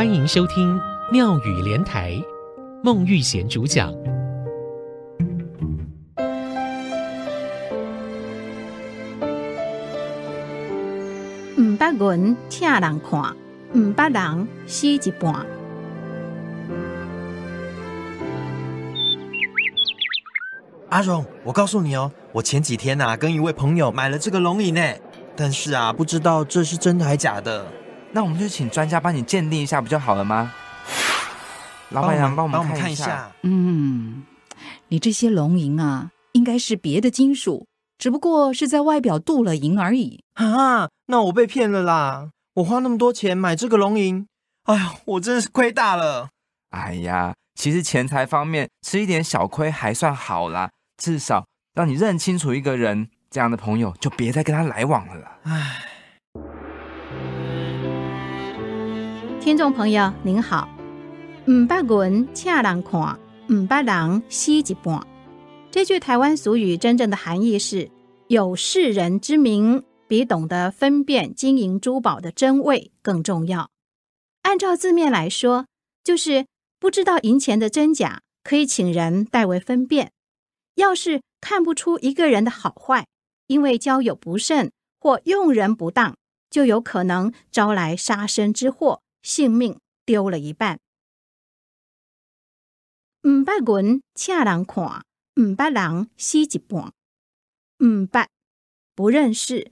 欢迎收听妙语连台，孟玉贤主讲。毋捌银，请人看；毋捌人，死一半。阿荣，我告诉你哦，我前几天呐、啊、跟一位朋友买了这个龙椅呢，但是啊，不知道这是真的还假的。那我们就请专家帮你鉴定一下，不就好了吗？老板娘，帮我们看一下。看一下。嗯，你这些龙银啊，应该是别的金属，只不过是在外表镀了银而已。啊，那我被骗了啦！我花那么多钱买这个龙银，哎呀，我真的是亏大了。哎呀，其实钱财方面吃一点小亏还算好啦。至少让你认清楚一个人，这样的朋友就别再跟他来往了。唉，听众朋友您好，毋捌银，请人看；毋捌人，死一半。这句台湾俗语真正的含义是：有识人之明，比懂得分辨金银珠宝的真伪更重要。按照字面来说，就是不知道银钱的真假，可以请人代为分辨。要是看不出一个人的好坏，因为交友不慎或用人不当，就有可能招来杀身之祸，性命丢了一半。毋捌银，请人看；毋捌人，死一半。毋捌不认识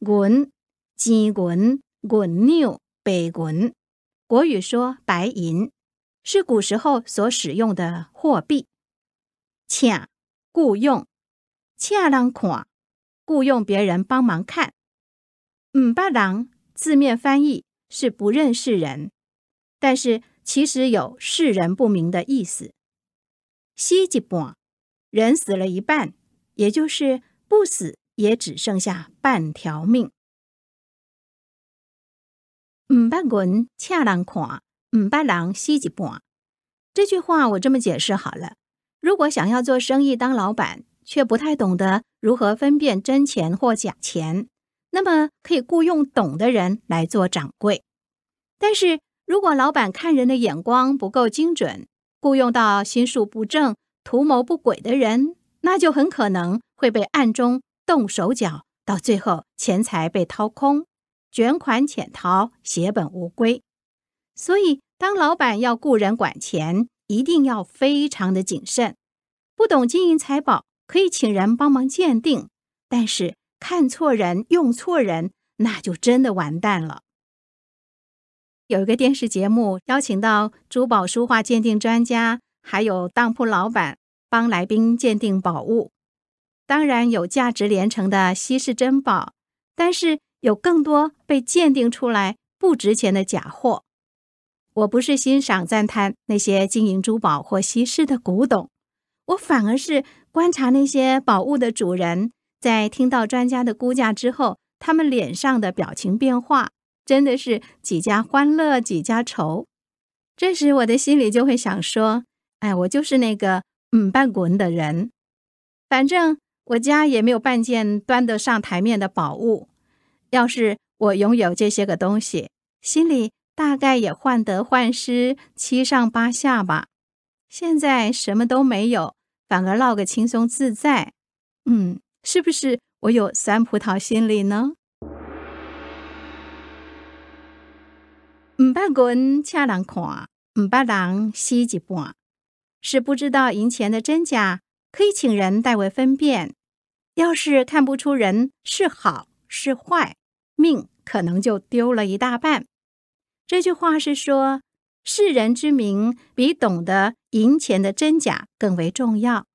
银，钱银、银两、白银，国语说白银，是古时候所使用的货币。请。雇佣，请人看，雇佣别人帮忙看。毋捌人字面翻译是不认识人，但是其实有识人不明的意思。死一半，人死了一半，也就是不死也只剩下半条命。毋捌滚，恰人看；毋捌人，死一半。这句话我这么解释好了。如果想要做生意当老板，却不太懂得如何分辨真钱或假钱，那么可以雇佣懂的人来做掌柜。但是如果老板看人的眼光不够精准，雇佣到心术不正、图谋不轨的人，那就很可能会被暗中动手脚，到最后钱财被掏空，卷款潜逃，血本无归。所以，当老板要雇人管钱，一定要非常的谨慎，不懂金银财宝可以请人帮忙鉴定，但是看错人、用错人，那就真的完蛋了。有一个电视节目邀请到珠宝书画鉴定专家，还有当铺老板帮来宾鉴定宝物，当然有价值连城的稀世珍宝，但是有更多被鉴定出来不值钱的假货。我不是欣赏赞叹那些金银珠宝或稀世的古董，我反而是观察那些宝物的主人，在听到专家的估价之后，他们脸上的表情变化，真的是几家欢乐几家愁。这时我的心里就会想说：“哎，我就是那个嗯半滚的人，反正我家也没有半件端得上台面的宝物。要是我拥有这些个东西，心里……”大概也患得患失，七上八下吧。现在什么都没有，反而落个轻松自在。嗯，是不是我有酸葡萄心理呢？毋捌银，请人看；毋捌人，死一半。是不知道银钱的真假，可以请人代为分辨。要是看不出人是好是坏，命可能就丢了一大半。这句话是说，识人之明比懂得银钱的真假更为重要。